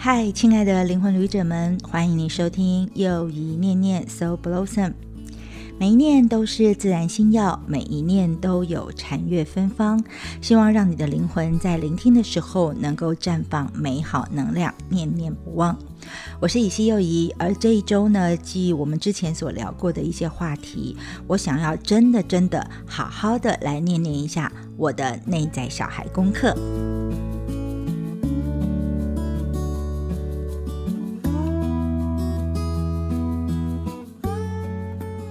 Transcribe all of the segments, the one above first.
嗨，亲爱的灵魂旅者们，欢迎你收听又一念念 So Blossom。每一念都是自然心药，每一念都有禅悦芬芳。希望让你的灵魂在聆听的时候能够绽放美好能量，念念不忘。我是以西又怡，而这一周呢，基于我们之前所聊过的一些话题，我想要真的真的好好的来念念一下我的内在小孩功课。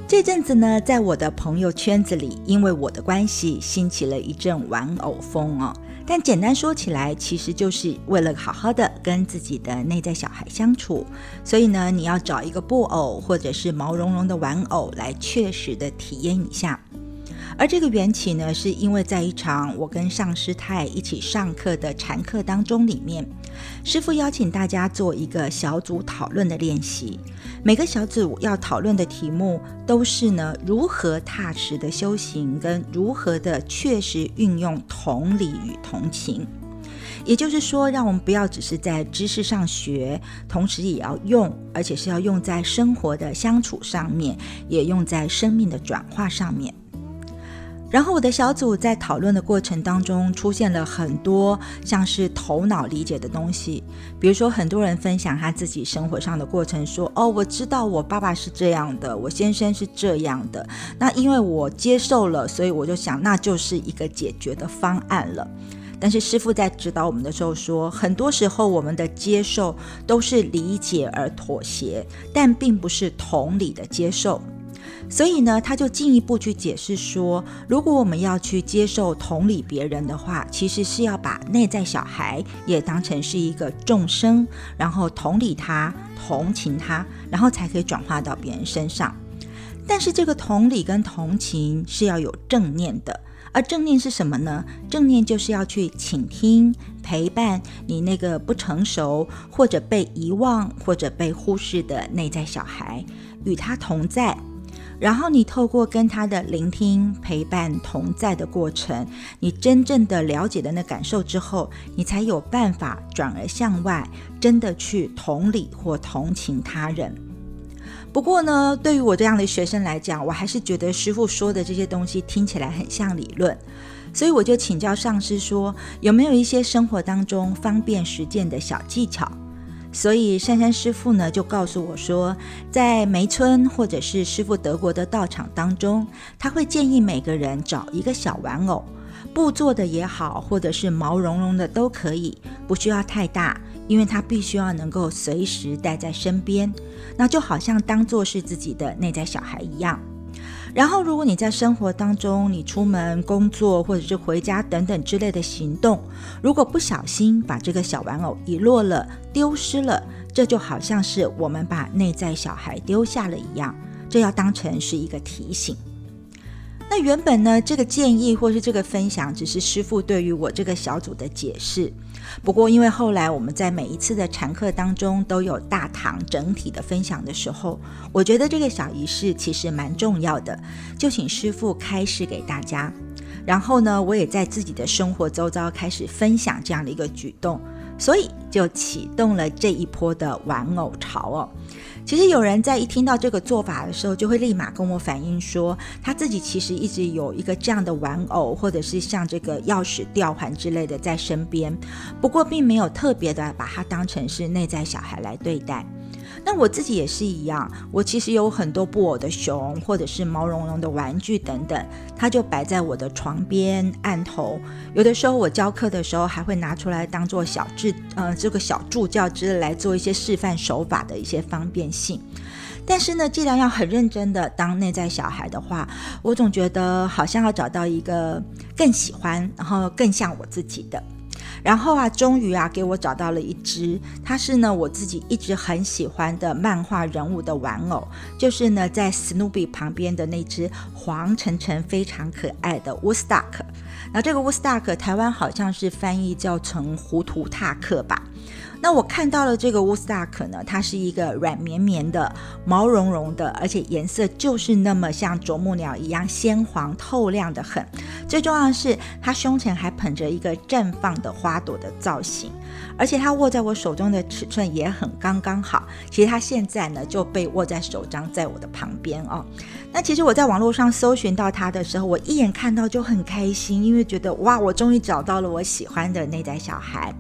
这阵子呢，在我的朋友圈子里，因为我的关系，兴起了一阵玩偶风哦。但简单说起来，其实就是为了好好的跟自己的内在小孩相处。所以呢，你要找一个布偶或者是毛茸茸的玩偶来确实的体验一下。而这个缘起呢，是因为在一场我跟上师太一起上课的禅课当中，里面师傅邀请大家做一个小组讨论的练习。每个小组要讨论的题目都是呢，如何踏实的修行，跟如何的确实运用同理与同情。也就是说，让我们不要只是在知识上学，同时也要用，而且是要用在生活的相处上面，也用在生命的转化上面。然后我的小组在讨论的过程当中，出现了很多像是头脑理解的东西，比如说很多人分享他自己生活上的过程，说：“哦，我知道我爸爸是这样的，我先生是这样的，那因为我接受了，所以我就想那就是一个解决的方案了。”但是师傅在指导我们的时候说，很多时候我们的接受都是理解而妥协，但并不是同理的接受。所以呢，他就进一步去解释说，如果我们要去接受同理别人的话，其实是要把内在小孩也当成是一个众生，然后同理他、同情他，然后才可以转化到别人身上。但是这个同理跟同情是要有正念的，而正念是什么呢？正念就是要去倾听、陪伴你那个不成熟或者被遗忘或者被忽视的内在小孩，与他同在。然后你透过跟他的聆听、陪伴、同在的过程，你真正的了解的那感受之后，你才有办法转而向外，真的去同理或同情他人。不过呢，对于我这样的学生来讲，我还是觉得师傅说的这些东西听起来很像理论，所以我就请教上师说，有没有一些生活当中方便实践的小技巧？所以珊珊师傅呢就告诉我说，在梅村或者是师傅德国的道场当中，他会建议每个人找一个小玩偶，布做的也好，或者是毛茸茸的都可以，不需要太大，因为他必须要能够随时带在身边，那就好像当做是自己的内在小孩一样。然后，如果你在生活当中，你出门工作或者是回家等等之类的行动，如果不小心把这个小玩偶遗落了、丢失了，这就好像是我们把内在小孩丢下了一样，这要当成是一个提醒。那原本呢，这个建议或是这个分享，只是师傅对于我这个小组的解释。不过，因为后来我们在每一次的禅课当中都有大堂整体的分享的时候，我觉得这个小仪式其实蛮重要的，就请师傅开示给大家。然后呢，我也在自己的生活周遭开始分享这样的一个举动，所以就启动了这一波的玩偶潮哦。其实有人在一听到这个做法的时候，就会立马跟我反映说，他自己其实一直有一个这样的玩偶，或者是像这个钥匙吊环之类的在身边，不过并没有特别的把它当成是内在小孩来对待。那我自己也是一样，我其实有很多布偶的熊，或者是毛茸茸的玩具等等，它就摆在我的床边案头。有的时候我教课的时候，还会拿出来当做小助，呃，这个小助教之类来做一些示范手法的一些方便性。但是呢，既然要很认真的当内在小孩的话，我总觉得好像要找到一个更喜欢，然后更像我自己的。然后啊，终于啊，给我找到了一只，它是呢我自己一直很喜欢的漫画人物的玩偶，就是呢在史努比旁边的那只黄澄澄、非常可爱的 Woodstock。那这个 Woodstock 台湾好像是翻译叫成糊涂塔克吧。那我看到了这个乌斯达克呢，它是一个软绵绵的、毛茸茸的，而且颜色就是那么像啄木鸟一样鲜黄透亮的很。最重要的是，它胸前还捧着一个绽放的花朵的造型，而且它握在我手中的尺寸也很刚刚好。其实它现在呢就被握在手掌，在我的旁边哦。那其实我在网络上搜寻到它的时候，我一眼看到就很开心，因为觉得哇，我终于找到了我喜欢的那代小孩。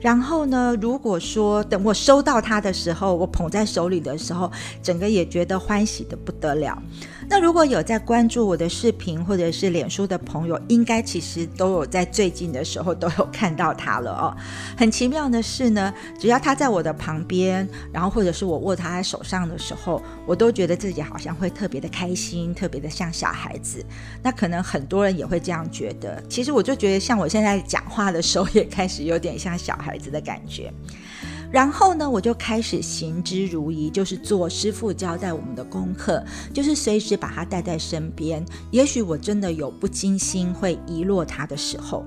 然后呢，如果说等我收到它的时候，我捧在手里的时候，整个也觉得欢喜的不得了。那如果有在关注我的视频或者是脸书的朋友，应该其实都有在最近的时候都有看到它了哦。很奇妙的是呢，只要它在我的旁边，然后或者是我握它在手上的时候，我都觉得自己好像会特别的开心，特别的像小孩子。那可能很多人也会这样觉得。其实我就觉得，像我现在讲话的时候，也开始有点像小孩子的感觉。然后呢，我就开始行之如仪，就是做师傅交代我们的功课，就是随时把他带在身边。也许我真的有不精心会遗落他的时候。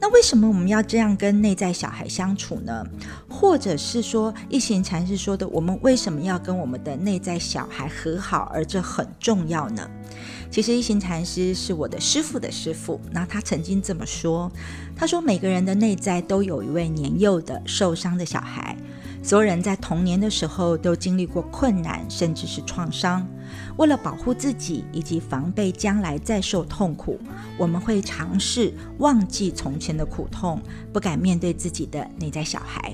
那为什么我们要这样跟内在小孩相处呢？或者是说，一行禅师说的，我们为什么要跟我们的内在小孩和好，而这很重要呢？其实一行禅师是我的师傅的师傅，那他曾经这么说：他说，每个人的内在都有一位年幼的受伤的小孩。所有人在童年的时候都经历过困难，甚至是创伤。为了保护自己以及防备将来再受痛苦，我们会尝试忘记从前的苦痛，不敢面对自己的内在小孩。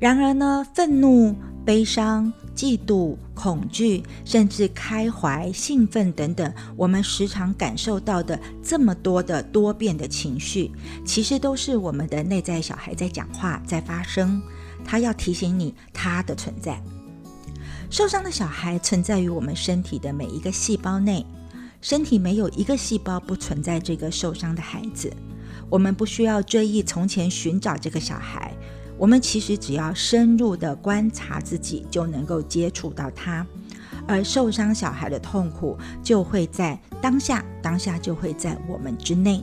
然而呢，愤怒、悲伤、嫉妒、恐惧，甚至开怀、兴奋等等，我们时常感受到的这么多的多变的情绪，其实都是我们的内在小孩在讲话，在发声。他要提醒你他的存在。受伤的小孩存在于我们身体的每一个细胞内，身体没有一个细胞不存在这个受伤的孩子。我们不需要追忆从前寻找这个小孩，我们其实只要深入的观察自己，就能够接触到它。而受伤小孩的痛苦就会在当下，当下就会在我们之内。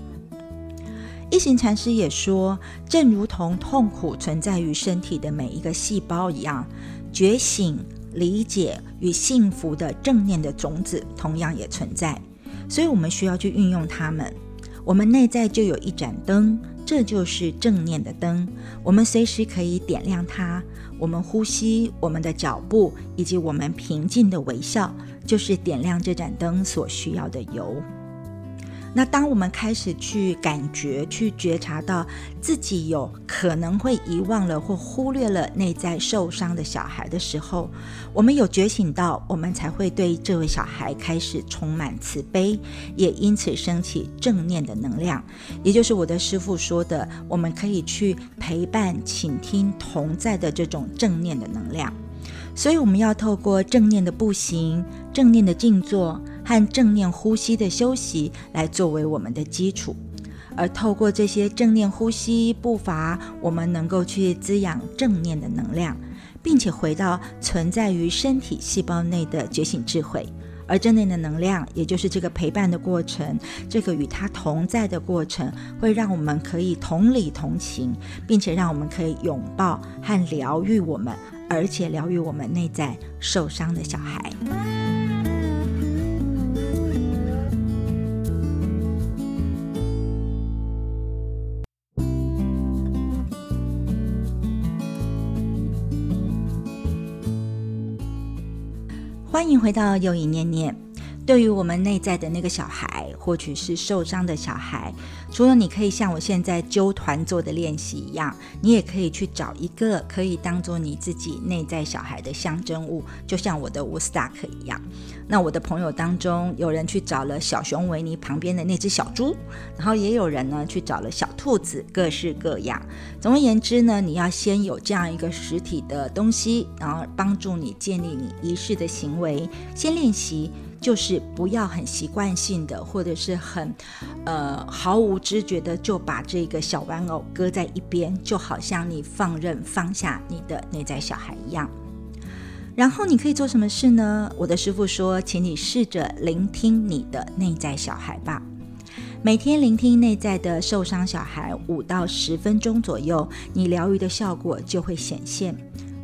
一行禅师也说，正如同痛苦存在于身体的每一个细胞一样，觉醒、理解与幸福的正念的种子同样也存在。所以，我们需要去运用它们。我们内在就有一盏灯，这就是正念的灯。我们随时可以点亮它。我们呼吸、我们的脚步以及我们平静的微笑，就是点亮这盏灯所需要的油。那当我们开始去感觉、去觉察到自己有可能会遗忘了或忽略了内在受伤的小孩的时候，我们有觉醒到，我们才会对这位小孩开始充满慈悲，也因此升起正念的能量。也就是我的师父说的，我们可以去陪伴、倾听、同在的这种正念的能量。所以，我们要透过正念的步行、正念的静坐。和正念呼吸的休息来作为我们的基础，而透过这些正念呼吸步伐，我们能够去滋养正念的能量，并且回到存在于身体细胞内的觉醒智慧。而正念的能量，也就是这个陪伴的过程，这个与他同在的过程，会让我们可以同理同情，并且让我们可以拥抱和疗愈我们，而且疗愈我们内在受伤的小孩。欢迎回到又一念念。对于我们内在的那个小孩，或许是受伤的小孩，除了你可以像我现在揪团做的练习一样，你也可以去找一个可以当做你自己内在小孩的象征物，就像我的 Woodstock 一样。那我的朋友当中，有人去找了小熊维尼旁边的那只小猪，然后也有人呢去找了小兔子，各式各样。总而言之呢，你要先有这样一个实体的东西，然后帮助你建立你仪式的行为，先练习。就是不要很习惯性的，或者是很，呃，毫无知觉的就把这个小玩偶搁在一边，就好像你放任放下你的内在小孩一样。然后你可以做什么事呢？我的师傅说，请你试着聆听你的内在小孩吧。每天聆听内在的受伤小孩五到十分钟左右，你疗愈的效果就会显现。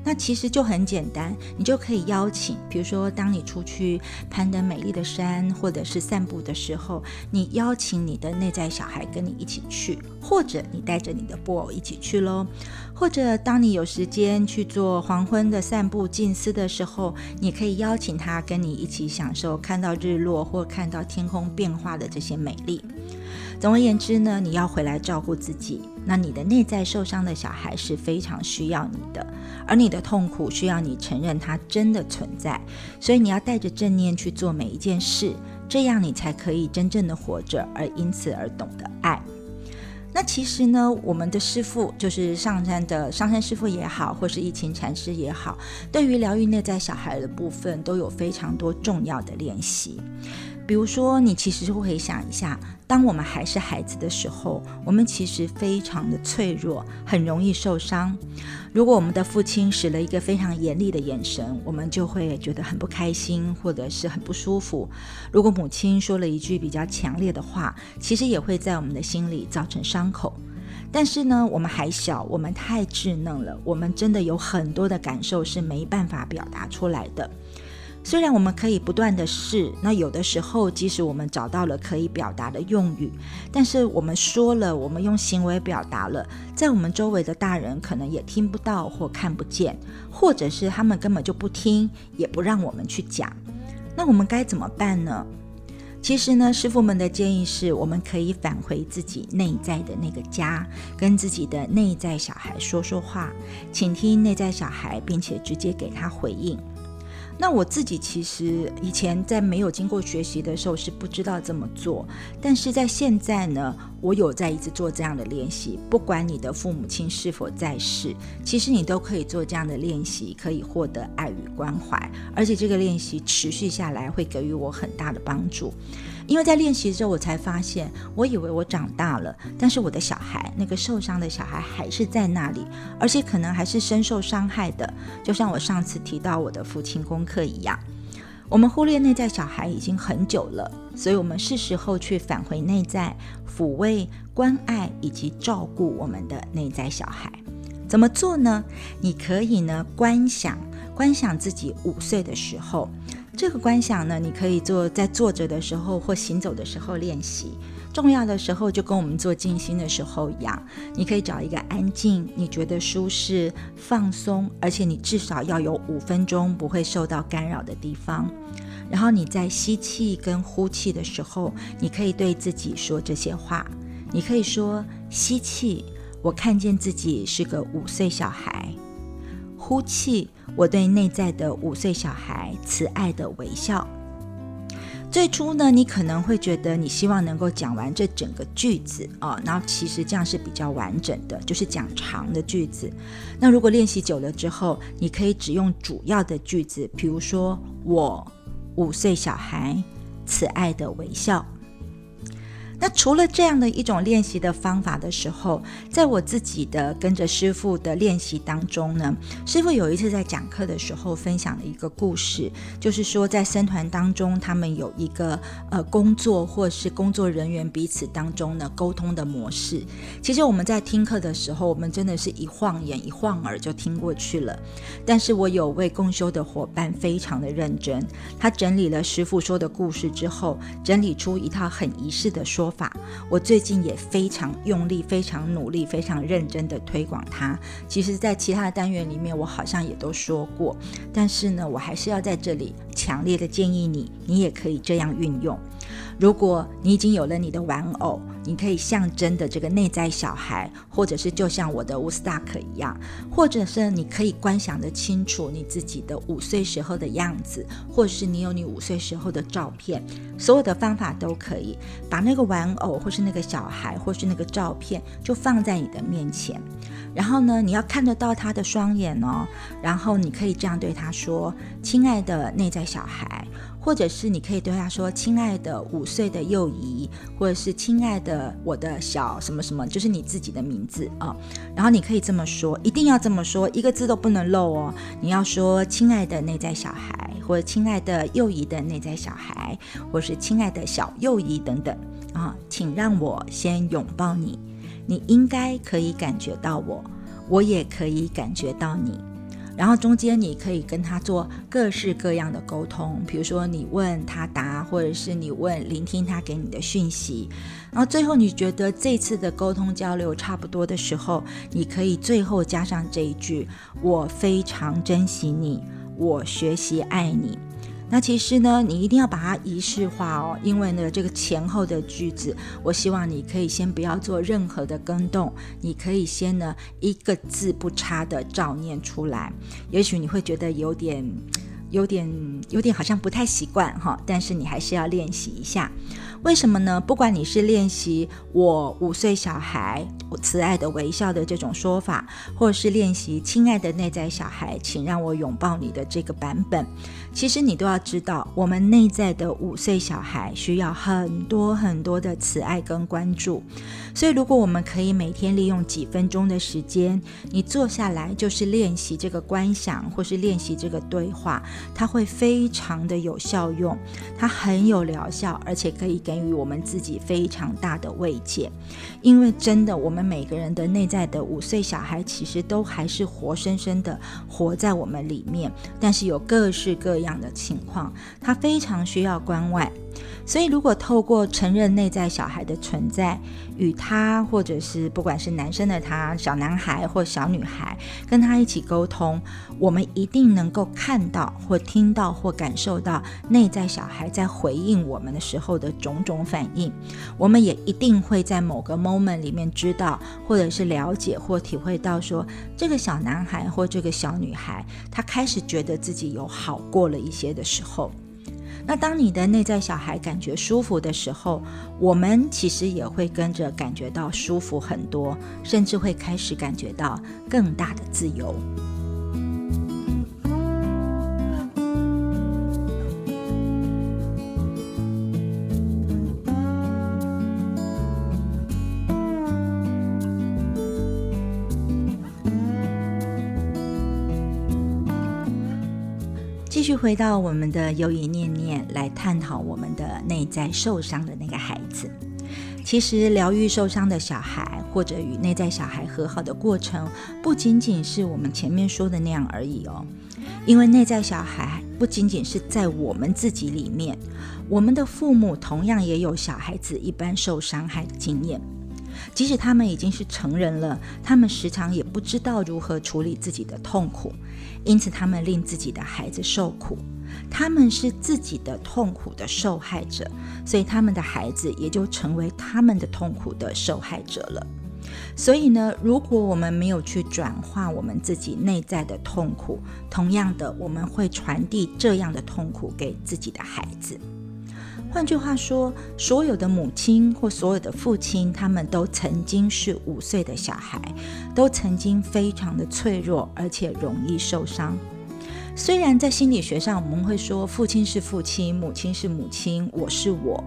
那其实就很简单，你就可以邀请，比如说，当你出去攀登美丽的山，或者是散步的时候，你邀请你的内在小孩跟你一起去，或者你带着你的布偶一起去喽。或者当你有时间去做黄昏的散步、静思的时候，你可以邀请他跟你一起享受看到日落或看到天空变化的这些美丽。总而言之呢，你要回来照顾自己。那你的内在受伤的小孩是非常需要你的，而你的痛苦需要你承认它真的存在。所以你要带着正念去做每一件事，这样你才可以真正的活着，而因此而懂得爱。那其实呢，我们的师傅就是上山的上山师傅也好，或是疫情禅师也好，对于疗愈内在小孩的部分，都有非常多重要的练习。比如说，你其实会想一下，当我们还是孩子的时候，我们其实非常的脆弱，很容易受伤。如果我们的父亲使了一个非常严厉的眼神，我们就会觉得很不开心，或者是很不舒服。如果母亲说了一句比较强烈的话，其实也会在我们的心里造成伤口。但是呢，我们还小，我们太稚嫩了，我们真的有很多的感受是没办法表达出来的。虽然我们可以不断的试，那有的时候即使我们找到了可以表达的用语，但是我们说了，我们用行为表达了，在我们周围的大人可能也听不到或看不见，或者是他们根本就不听，也不让我们去讲。那我们该怎么办呢？其实呢，师傅们的建议是，我们可以返回自己内在的那个家，跟自己的内在小孩说说话，倾听内在小孩，并且直接给他回应。那我自己其实以前在没有经过学习的时候是不知道这么做，但是在现在呢，我有在一直做这样的练习。不管你的父母亲是否在世，其实你都可以做这样的练习，可以获得爱与关怀，而且这个练习持续下来会给予我很大的帮助。因为在练习之后，我才发现，我以为我长大了，但是我的小孩，那个受伤的小孩还是在那里，而且可能还是深受伤害的。就像我上次提到我的父亲功课一样，我们忽略内在小孩已经很久了，所以我们是时候去返回内在，抚慰、关爱以及照顾我们的内在小孩。怎么做呢？你可以呢，观想，观想自己五岁的时候。这个观想呢，你可以做在坐着的时候或行走的时候练习。重要的时候就跟我们做静心的时候一样，你可以找一个安静、你觉得舒适、放松，而且你至少要有五分钟不会受到干扰的地方。然后你在吸气跟呼气的时候，你可以对自己说这些话。你可以说：吸气，我看见自己是个五岁小孩；呼气。我对内在的五岁小孩慈爱的微笑。最初呢，你可能会觉得你希望能够讲完这整个句子啊，然后其实这样是比较完整的，就是讲长的句子。那如果练习久了之后，你可以只用主要的句子，比如说我五岁小孩慈爱的微笑。那除了这样的一种练习的方法的时候，在我自己的跟着师傅的练习当中呢，师傅有一次在讲课的时候分享了一个故事，就是说在僧团当中，他们有一个呃工作或是工作人员彼此当中呢沟通的模式。其实我们在听课的时候，我们真的是一晃眼一晃耳就听过去了。但是我有位共修的伙伴非常的认真，他整理了师傅说的故事之后，整理出一套很仪式的说法，我最近也非常用力、非常努力、非常认真的推广它。其实，在其他的单元里面，我好像也都说过，但是呢，我还是要在这里强烈的建议你，你也可以这样运用。如果你已经有了你的玩偶，你可以象征的这个内在小孩，或者是就像我的乌斯达克一样，或者是你可以观想的清楚你自己的五岁时候的样子，或是你有你五岁时候的照片，所有的方法都可以把那个玩偶，或是那个小孩，或是那个照片，就放在你的面前。然后呢，你要看得到他的双眼哦，然后你可以这样对他说：“亲爱的内在小孩。”或者是你可以对他说：“亲爱的五岁的幼姨”，或者是“亲爱的我的小什么什么”，就是你自己的名字啊。然后你可以这么说，一定要这么说，一个字都不能漏哦。你要说：“亲爱的内在小孩”，或者“亲爱的幼姨的内在小孩”，或是“亲爱的小幼姨”等等。啊，请让我先拥抱你。你应该可以感觉到我，我也可以感觉到你。然后中间你可以跟他做各式各样的沟通，比如说你问他答，或者是你问聆听他给你的讯息。然后最后你觉得这次的沟通交流差不多的时候，你可以最后加上这一句：我非常珍惜你，我学习爱你。那其实呢，你一定要把它仪式化哦，因为呢，这个前后的句子，我希望你可以先不要做任何的更动，你可以先呢一个字不差的照念出来。也许你会觉得有点、有点、有点好像不太习惯哈，但是你还是要练习一下。为什么呢？不管你是练习我五岁小孩慈爱的微笑的这种说法，或者是练习亲爱的内在小孩，请让我拥抱你的这个版本。其实你都要知道，我们内在的五岁小孩需要很多很多的慈爱跟关注。所以，如果我们可以每天利用几分钟的时间，你坐下来就是练习这个观想，或是练习这个对话，它会非常的有效用，它很有疗效，而且可以给予我们自己非常大的慰藉。因为真的，我们每个人的内在的五岁小孩，其实都还是活生生的活在我们里面，但是有各式各样样的情况，他非常需要关外。所以，如果透过承认内在小孩的存在，与他或者是不管是男生的他、小男孩或小女孩，跟他一起沟通，我们一定能够看到或听到或感受到内在小孩在回应我们的时候的种种反应。我们也一定会在某个 moment 里面知道，或者是了解或体会到，说这个小男孩或这个小女孩，他开始觉得自己有好过了一些的时候。那当你的内在小孩感觉舒服的时候，我们其实也会跟着感觉到舒服很多，甚至会开始感觉到更大的自由。续回到我们的忧疑念念，来探讨我们的内在受伤的那个孩子。其实，疗愈受伤的小孩，或者与内在小孩和好的过程，不仅仅是我们前面说的那样而已哦。因为内在小孩不仅仅是在我们自己里面，我们的父母同样也有小孩子一般受伤害的经验。即使他们已经是成人了，他们时常也不知道如何处理自己的痛苦，因此他们令自己的孩子受苦。他们是自己的痛苦的受害者，所以他们的孩子也就成为他们的痛苦的受害者了。所以呢，如果我们没有去转化我们自己内在的痛苦，同样的，我们会传递这样的痛苦给自己的孩子。换句话说，所有的母亲或所有的父亲，他们都曾经是五岁的小孩，都曾经非常的脆弱，而且容易受伤。虽然在心理学上，我们会说父亲是父亲，母亲是母亲，我是我。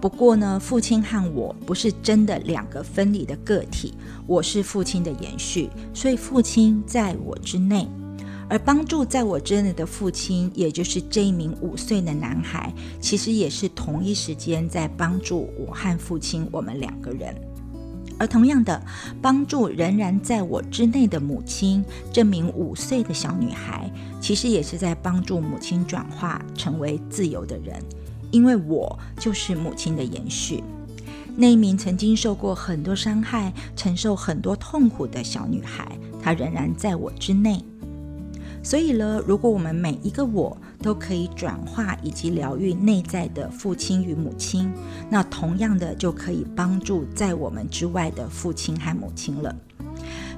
不过呢，父亲和我不是真的两个分离的个体，我是父亲的延续，所以父亲在我之内。而帮助在我之内的父亲，也就是这一名五岁的男孩，其实也是同一时间在帮助我和父亲我们两个人。而同样的，帮助仍然在我之内的母亲，这名五岁的小女孩，其实也是在帮助母亲转化成为自由的人，因为我就是母亲的延续。那一名曾经受过很多伤害、承受很多痛苦的小女孩，她仍然在我之内。所以呢，如果我们每一个我都可以转化以及疗愈内在的父亲与母亲，那同样的就可以帮助在我们之外的父亲和母亲了。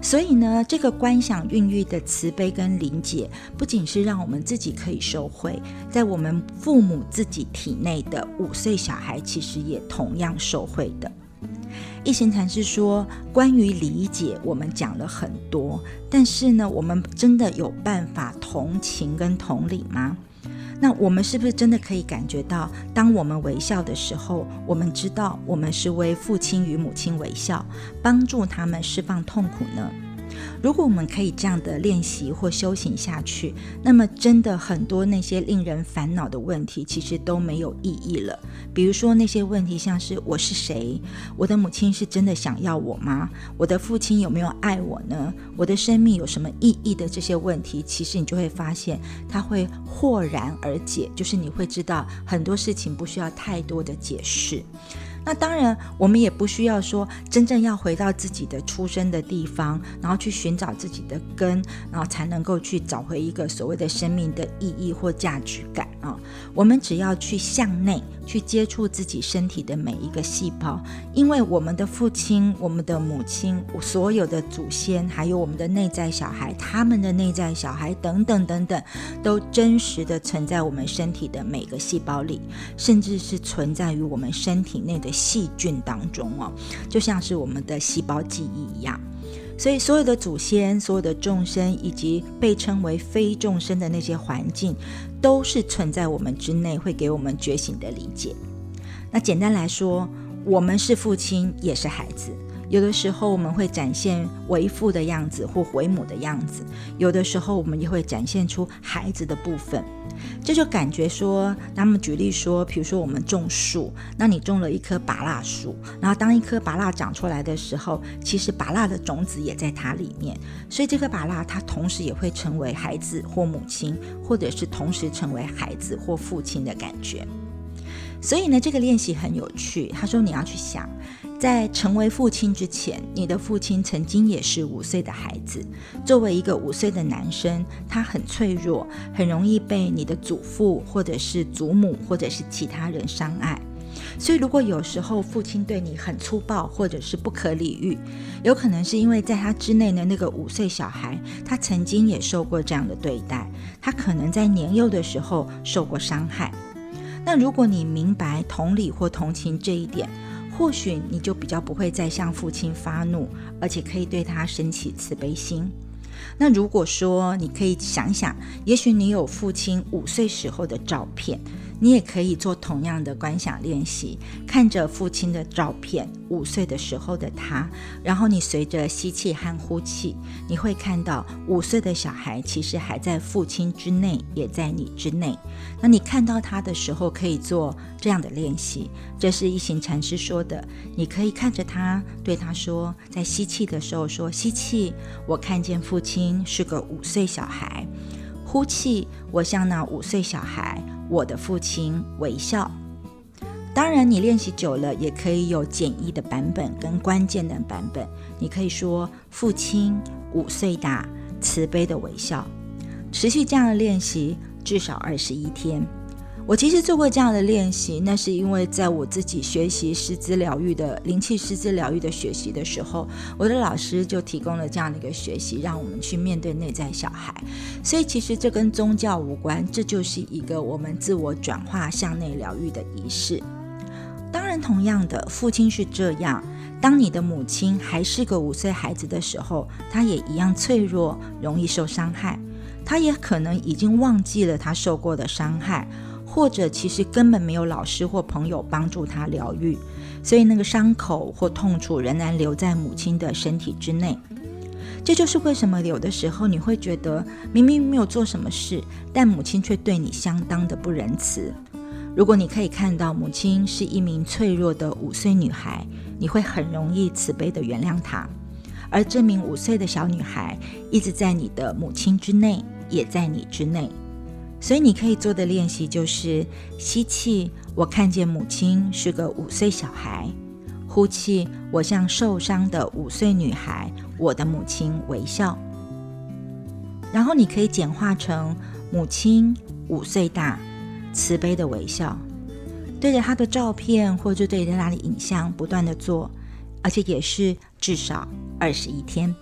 所以呢，这个观想孕育的慈悲跟理解，不仅是让我们自己可以受惠，在我们父母自己体内的五岁小孩，其实也同样受惠的。一行禅师说：“关于理解，我们讲了很多，但是呢，我们真的有办法同情跟同理吗？那我们是不是真的可以感觉到，当我们微笑的时候，我们知道我们是为父亲与母亲微笑，帮助他们释放痛苦呢？如果我们可以这样的练习或修行下去，那么真的很多那些令人烦恼的问题，其实都没有意义了。比如说那些问题，像是我是谁，我的母亲是真的想要我吗？我的父亲有没有爱我呢？我的生命有什么意义的这些问题，其实你就会发现，它会豁然而解，就是你会知道很多事情不需要太多的解释。那当然，我们也不需要说真正要回到自己的出生的地方，然后去寻找自己的根，然后才能够去找回一个所谓的生命的意义或价值感啊。我们只要去向内。去接触自己身体的每一个细胞，因为我们的父亲、我们的母亲、所有的祖先，还有我们的内在小孩、他们的内在小孩等等等等，都真实的存在我们身体的每个细胞里，甚至是存在于我们身体内的细菌当中哦，就像是我们的细胞记忆一样。所以，所有的祖先、所有的众生，以及被称为非众生的那些环境，都是存在我们之内，会给我们觉醒的理解。那简单来说，我们是父亲，也是孩子。有的时候我们会展现为父的样子或为母的样子，有的时候我们也会展现出孩子的部分。这就感觉说，那么举例说，比如说我们种树，那你种了一棵芭蜡树，然后当一棵芭蜡长出来的时候，其实芭蜡的种子也在它里面，所以这棵芭蜡它同时也会成为孩子或母亲，或者是同时成为孩子或父亲的感觉。所以呢，这个练习很有趣。他说你要去想。在成为父亲之前，你的父亲曾经也是五岁的孩子。作为一个五岁的男生，他很脆弱，很容易被你的祖父或者是祖母或者是其他人伤害。所以，如果有时候父亲对你很粗暴或者是不可理喻，有可能是因为在他之内的那个五岁小孩，他曾经也受过这样的对待。他可能在年幼的时候受过伤害。那如果你明白同理或同情这一点，或许你就比较不会再向父亲发怒，而且可以对他升起慈悲心。那如果说你可以想想，也许你有父亲五岁时候的照片。你也可以做同样的观想练习，看着父亲的照片，五岁的时候的他，然后你随着吸气和呼气，你会看到五岁的小孩其实还在父亲之内，也在你之内。那你看到他的时候，可以做这样的练习。这是一行禅师说的，你可以看着他，对他说，在吸气的时候说吸气，我看见父亲是个五岁小孩。呼气，我向那五岁小孩，我的父亲微笑。当然，你练习久了，也可以有简易的版本跟关键的版本。你可以说：“父亲五岁大，慈悲的微笑。”持续这样的练习至少二十一天。我其实做过这样的练习，那是因为在我自己学习师资疗愈的灵气师资疗愈的学习的时候，我的老师就提供了这样的一个学习，让我们去面对内在小孩。所以其实这跟宗教无关，这就是一个我们自我转化向内疗愈的仪式。当然，同样的，父亲是这样。当你的母亲还是个五岁孩子的时候，她也一样脆弱，容易受伤害。她也可能已经忘记了她受过的伤害。或者其实根本没有老师或朋友帮助他疗愈，所以那个伤口或痛楚仍然留在母亲的身体之内。这就是为什么有的时候你会觉得明明没有做什么事，但母亲却对你相当的不仁慈。如果你可以看到母亲是一名脆弱的五岁女孩，你会很容易慈悲的原谅她。而这名五岁的小女孩一直在你的母亲之内，也在你之内。所以你可以做的练习就是吸气，我看见母亲是个五岁小孩；呼气，我像受伤的五岁女孩，我的母亲微笑。然后你可以简化成母亲五岁大，慈悲的微笑，对着她的照片或者对着她的影像不断的做，而且也是至少二十一天。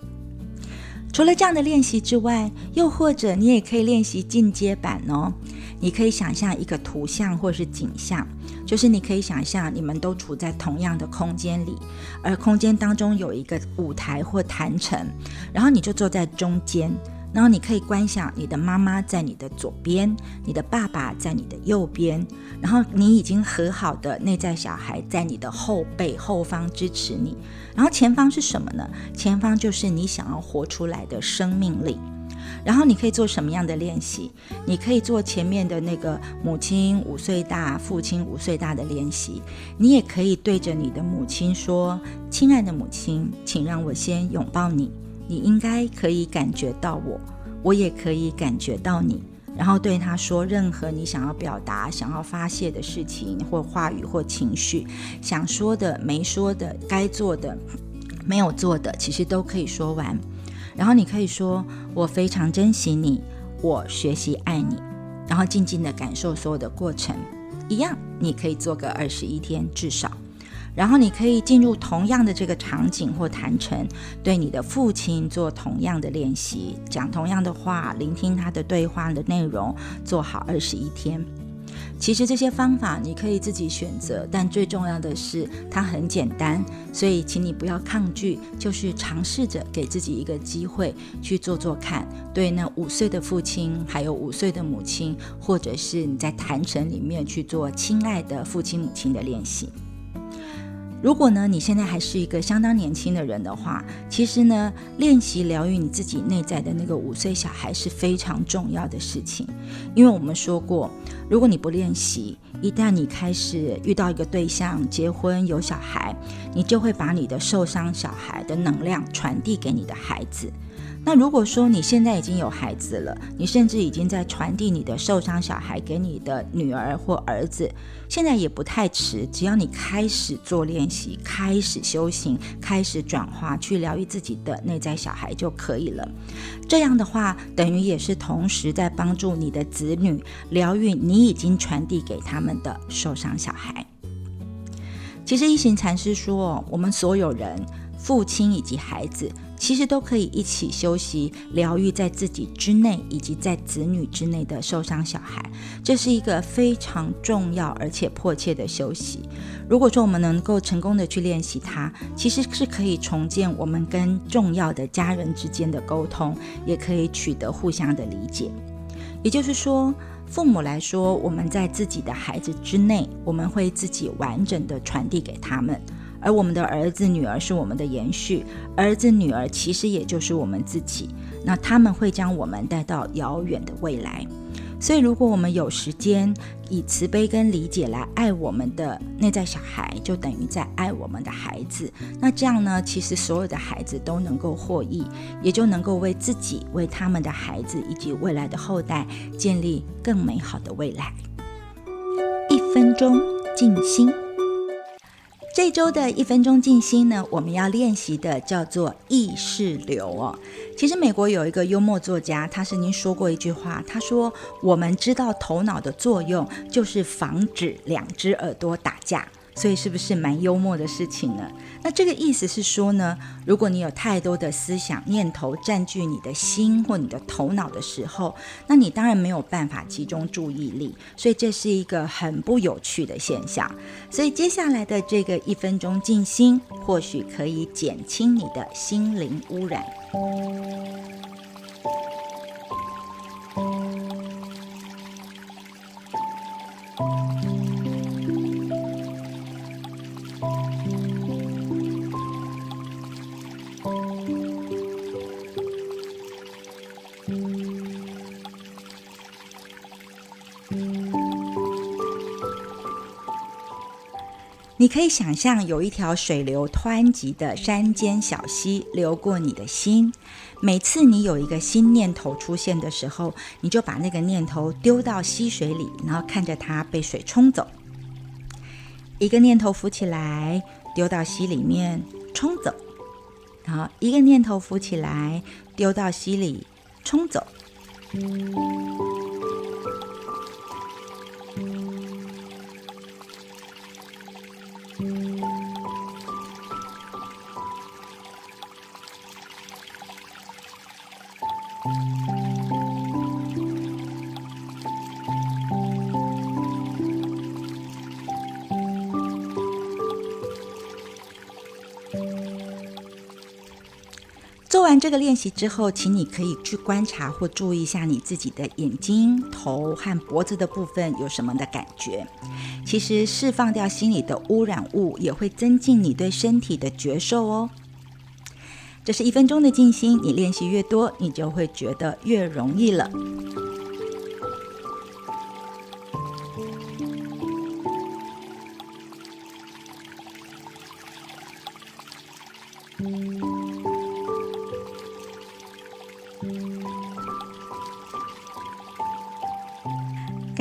除了这样的练习之外，又或者你也可以练习进阶版哦。你可以想象一个图像或是景象，就是你可以想象你们都处在同样的空间里，而空间当中有一个舞台或坛城，然后你就坐在中间。然后你可以观想你的妈妈在你的左边，你的爸爸在你的右边，然后你已经和好的内在小孩在你的后背后方支持你，然后前方是什么呢？前方就是你想要活出来的生命力。然后你可以做什么样的练习？你可以做前面的那个母亲五岁大，父亲五岁大的练习。你也可以对着你的母亲说：“亲爱的母亲，请让我先拥抱你。你应该可以感觉到我，我也可以感觉到你。”然后对他说：“任何你想要表达、想要发泄的事情，或话语或情绪，想说的、没说的、该做的、没有做的，其实都可以说完。”然后你可以说：“我非常珍惜你，我学习爱你。”然后静静的感受所有的过程，一样，你可以做个二十一天至少。然后你可以进入同样的这个场景或谈成，对你的父亲做同样的练习，讲同样的话，聆听他的对话的内容，做好二十一天。其实这些方法你可以自己选择，但最重要的是它很简单，所以请你不要抗拒，就是尝试着给自己一个机会去做做看。对那五岁的父亲，还有五岁的母亲，或者是你在谈成里面去做亲爱的父亲母亲的练习。如果呢，你现在还是一个相当年轻的人的话，其实呢，练习疗愈你自己内在的那个五岁小孩是非常重要的事情。因为我们说过，如果你不练习，一旦你开始遇到一个对象，结婚有小孩，你就会把你的受伤小孩的能量传递给你的孩子。那如果说你现在已经有孩子了，你甚至已经在传递你的受伤小孩给你的女儿或儿子，现在也不太迟。只要你开始做练习，开始修行，开始转化，去疗愈自己的内在小孩就可以了。这样的话，等于也是同时在帮助你的子女疗愈你已经传递给他们的受伤小孩。其实一行禅师说，我们所有人，父亲以及孩子。其实都可以一起休息、疗愈在自己之内以及在子女之内的受伤小孩，这是一个非常重要而且迫切的休息。如果说我们能够成功的去练习它，其实是可以重建我们跟重要的家人之间的沟通，也可以取得互相的理解。也就是说，父母来说，我们在自己的孩子之内，我们会自己完整的传递给他们。而我们的儿子、女儿是我们的延续，儿子、女儿其实也就是我们自己。那他们会将我们带到遥远的未来。所以，如果我们有时间以慈悲跟理解来爱我们的内在小孩，就等于在爱我们的孩子。那这样呢，其实所有的孩子都能够获益，也就能够为自己、为他们的孩子以及未来的后代建立更美好的未来。一分钟静心。这周的一分钟静心呢，我们要练习的叫做意识流哦。其实美国有一个幽默作家，他曾经说过一句话，他说：“我们知道头脑的作用就是防止两只耳朵打架。”所以是不是蛮幽默的事情呢？那这个意思是说呢，如果你有太多的思想念头占据你的心或你的头脑的时候，那你当然没有办法集中注意力，所以这是一个很不有趣的现象。所以接下来的这个一分钟静心，或许可以减轻你的心灵污染。你可以想象有一条水流湍急的山间小溪流过你的心。每次你有一个新念头出现的时候，你就把那个念头丢到溪水里，然后看着它被水冲走。一个念头浮起来，丢到溪里面冲走。然后一个念头浮起来，丢到溪里冲走。做完这个练习之后请你可以去观察或注意一下你自己的眼睛头和脖子的部分有什么的感觉。其实释放掉心里的污染物也会增进你对身体的觉受哦。这是一分钟的静心你练习越多你就会觉得越容易了。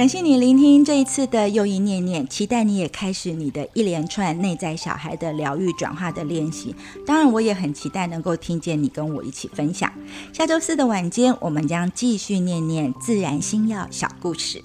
感谢你聆听这一次的又一念念，期待你也开始你的一连串内在小孩的疗愈转化的练习。当然，我也很期待能够听见你跟我一起分享。下周四的晚间，我们将继续念念自然星耀小故事。